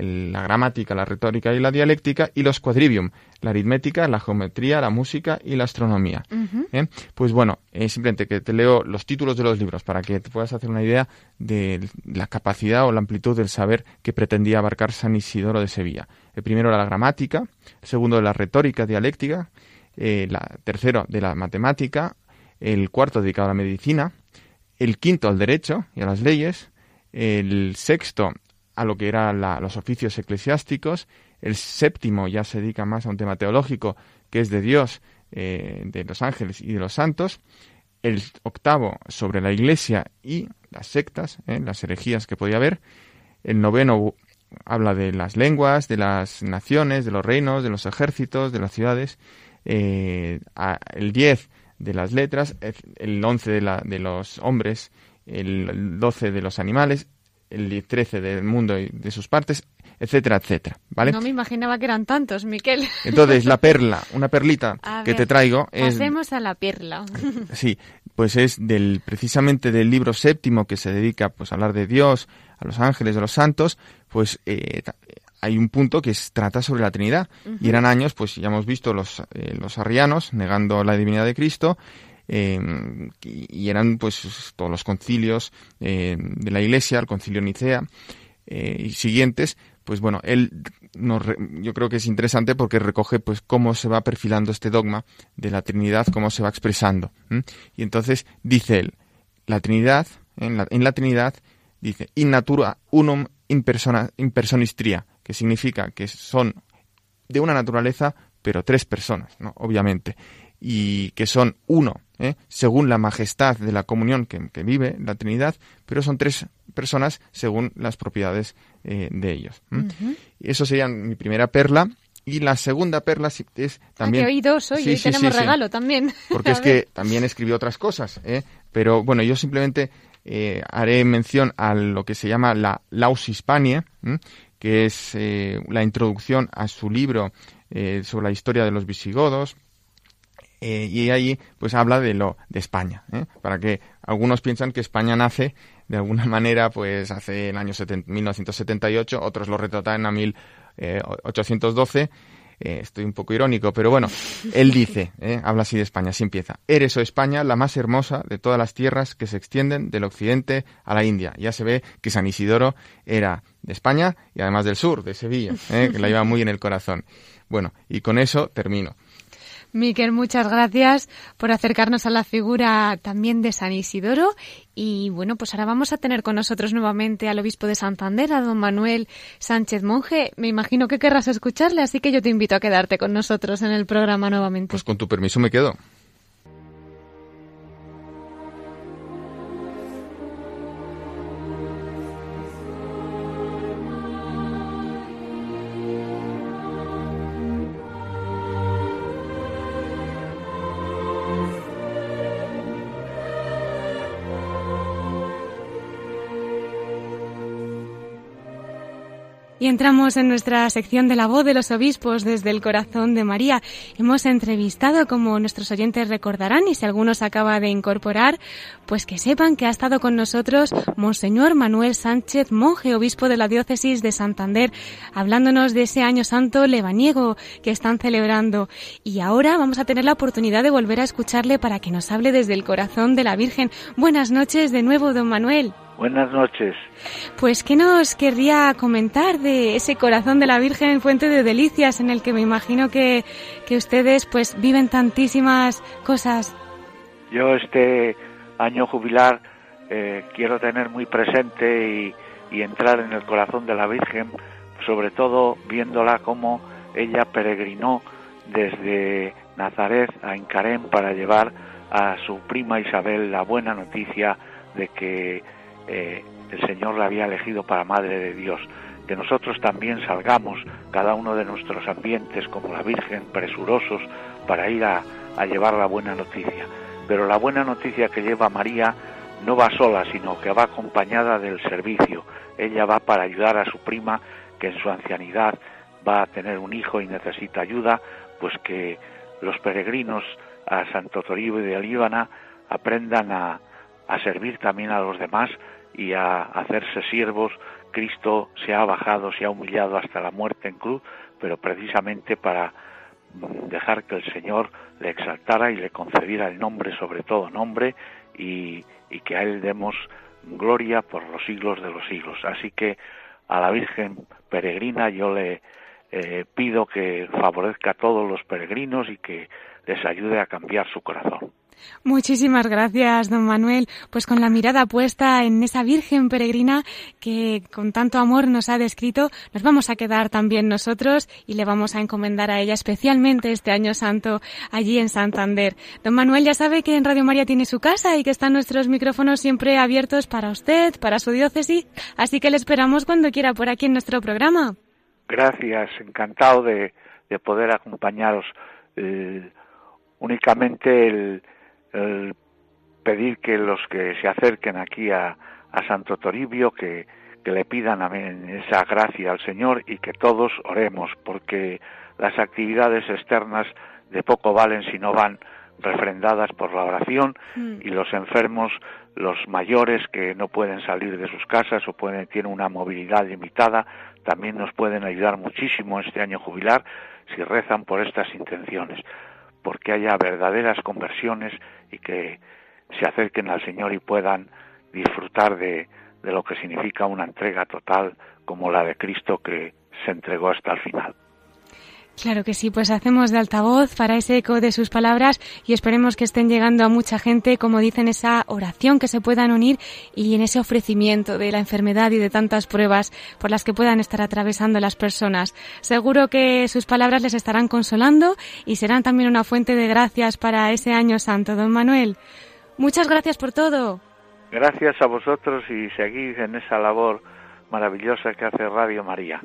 la gramática, la retórica y la dialéctica, y los quadrivium, la aritmética, la geometría, la música y la astronomía. ¿Eh? Pues bueno, es simplemente que te leo los títulos de los libros para que te puedas hacer una idea de la capacidad o la amplitud del saber que pretendía abarcar San Isidoro de Sevilla. El primero era la gramática, el segundo de la retórica dialéctica, el eh, tercero de la matemática, el cuarto dedicado a la medicina, el quinto al derecho y a las leyes, el sexto a lo que eran los oficios eclesiásticos, el séptimo ya se dedica más a un tema teológico, que es de Dios, eh, de los ángeles y de los santos, el octavo sobre la iglesia y las sectas, eh, las herejías que podía haber, el noveno habla de las lenguas, de las naciones, de los reinos, de los ejércitos, de las ciudades, eh, el diez de las letras, el once de, los hombres, el doce de los animales, el 13 del mundo y de sus partes, etcétera, etcétera, ¿vale? No me imaginaba que eran tantos, Miquel. Entonces, la perla, una perlita que te traigo es... Pasemos a la perla. Sí, pues es del precisamente del libro séptimo que se dedica pues a hablar de Dios, a los ángeles, a los santos, pues eh, hay un punto que trata sobre la Trinidad. Y eran años, pues ya hemos visto los, eh, los arrianos negando la divinidad de Cristo, Em, y eran pues todos los concilios em, de la Iglesia, el concilio Nicea eh, y siguientes, pues bueno, él yo creo que es interesante porque recoge pues cómo se va perfilando este dogma de la Trinidad, cómo se va expresando. Y entonces dice él, la Trinidad, en la, en la Trinidad, dice, in natura unum in, persona, in que significa que son de una naturaleza, pero tres personas, ¿no? obviamente, y que son uno ¿eh? según la majestad de la comunión que, vive la Trinidad, pero son tres personas según las propiedades eh, de ellos. Eso sería mi primera perla. Y la segunda perla es también... Ah, que hoy dos, hoy, tenemos regalo también. Porque es que también escribió otras cosas, ¿eh? Pero bueno, yo simplemente haré mención a lo que se llama la Laus Hispanie, que es la introducción a su libro sobre la historia de los visigodos, eh, y ahí pues habla de lo de España, ¿eh? para que algunos piensan que España nace de alguna manera pues hace el año 1978, otros lo retratan a 1812. Eh, estoy un poco irónico, pero bueno, él dice, habla así de España, así empieza. Eres, o oh España, la más hermosa de todas las tierras que se extienden del occidente a la India. Ya se ve que San Isidoro era de España y además del sur, de Sevilla, que la lleva muy en el corazón. Bueno, y con eso termino. Miquel, muchas gracias por acercarnos a la figura también de San Isidoro. Y bueno, pues ahora vamos a tener con nosotros nuevamente al obispo de Santander, a don Manuel Sánchez Monje. Me imagino que querrás escucharle, así que yo te invito a quedarte con nosotros en el programa nuevamente. Pues con tu permiso me quedo. Y entramos en nuestra sección de la voz de los obispos desde el corazón de María. Hemos entrevistado, como nuestros oyentes recordarán, y si algunos acaba de incorporar, pues que sepan que ha estado con nosotros Monseñor Manuel Sánchez, monje obispo de la diócesis de Santander, hablándonos de ese año santo lebaniego que están celebrando. Y ahora vamos a tener la oportunidad de volver a escucharle para que nos hable desde el corazón de la Virgen. Buenas noches de nuevo, don Manuel. Buenas noches. Pues, ¿qué nos querría comentar de ese corazón de la Virgen Fuente de Delicias en el que me imagino que, que ustedes pues viven tantísimas cosas? Yo este año jubilar eh, quiero tener muy presente y, y entrar en el corazón de la Virgen, sobre todo viéndola como ella peregrinó desde Nazaret a Encarén para llevar a su prima Isabel la buena noticia de que eh, el Señor la había elegido para Madre de Dios. Que nosotros también salgamos, cada uno de nuestros ambientes, como la Virgen, presurosos para ir a, llevar la buena noticia. Pero la buena noticia que lleva María no va sola, sino que va acompañada del servicio. Ella va para ayudar a su prima, que en su ancianidad va a tener un hijo y necesita ayuda, pues que los peregrinos a Santo Toribio de Líbana aprendan a, a servir también a los demás y a hacerse siervos, Cristo se ha bajado, se ha humillado hasta la muerte en cruz, pero precisamente para dejar que el Señor le exaltara y le concediera el nombre sobre todo nombre y, y que a Él demos gloria por los siglos de los siglos. Así que a la Virgen peregrina yo le eh, pido que favorezca a todos los peregrinos y que les ayude a cambiar su corazón. Muchísimas gracias, don Manuel. Pues con la mirada puesta en esa Virgen peregrina que con tanto amor nos ha descrito, nos vamos a quedar también nosotros y le vamos a encomendar a ella especialmente este año santo allí en Santander. Don Manuel ya sabe que en Radio María tiene su casa y que están nuestros micrófonos siempre abiertos para usted, para su diócesis, así que le esperamos cuando quiera por aquí en nuestro programa. Gracias, encantado de, de poder acompañaros. Eh, únicamente el, el pedir que los que se acerquen aquí a, a Santo Toribio que, que le pidan amén, esa gracia al Señor y que todos oremos, porque las actividades externas de poco valen si no van refrendadas por la oración Mm. y los enfermos, los mayores que no pueden salir de sus casas o pueden, tienen una movilidad limitada, también nos pueden ayudar muchísimo este año jubilar si rezan por estas intenciones, porque haya verdaderas conversiones y que se acerquen al Señor y puedan disfrutar de, lo que significa una entrega total como la de Cristo que se entregó hasta el final. Claro que sí, pues hacemos de altavoz para ese eco de sus palabras y esperemos que estén llegando a mucha gente, como dicen, esa oración, que se puedan unir y en ese ofrecimiento de la enfermedad y de tantas pruebas por las que puedan estar atravesando las personas. Seguro que sus palabras les estarán consolando y serán también una fuente de gracias para ese año santo. Don Manuel, muchas gracias por todo. Gracias a vosotros y seguid en esa labor maravillosa que hace Radio María.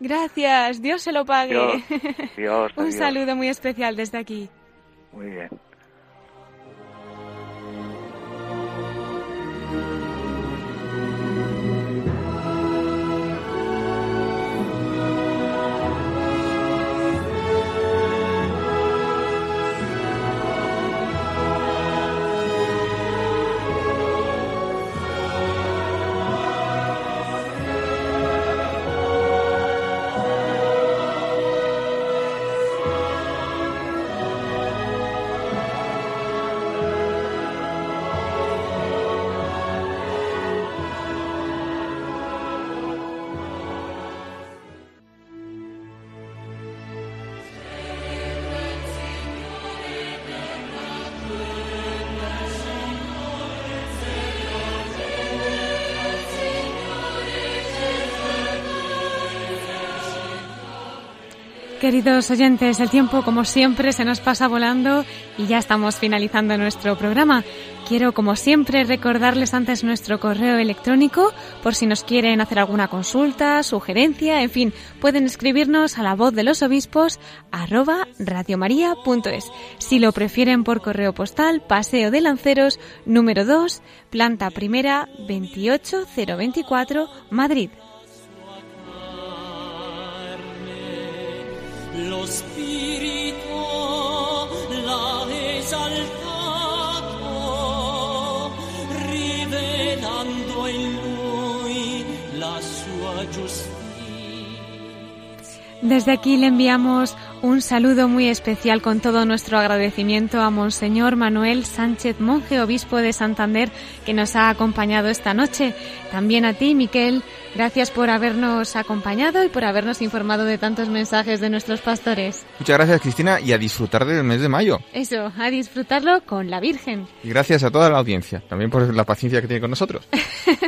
Gracias, Dios se lo pague. Dios, Dios, Un saludo muy especial desde aquí. Muy bien. Queridos oyentes, el tiempo como siempre se nos pasa volando y ya estamos finalizando nuestro programa. Quiero como siempre recordarles antes nuestro correo electrónico por si nos quieren hacer alguna consulta, sugerencia, en fin, pueden escribirnos a la voz de los obispos arroba radiomaria.es. Si lo prefieren por correo postal, Paseo de Lanceros número 2, planta primera 28024, Madrid. Desde aquí le enviamos un saludo muy especial con todo nuestro agradecimiento a Monseñor Manuel Sánchez, monje obispo de Santander, que nos ha acompañado esta noche. También a ti, Miquel, gracias por habernos acompañado y por habernos informado de tantos mensajes de nuestros pastores. Muchas gracias, Cristina, y a disfrutar del mes de mayo. Eso, a disfrutarlo con la Virgen. Y gracias a toda la audiencia, también por la paciencia que tiene con nosotros.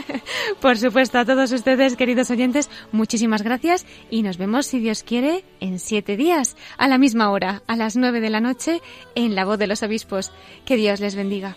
por supuesto, a todos ustedes, queridos oyentes, muchísimas gracias y nos vemos, si Dios quiere, en siete días a la misma hora, a las nueve de la noche, en La Voz de los Obispos. Que Dios les bendiga.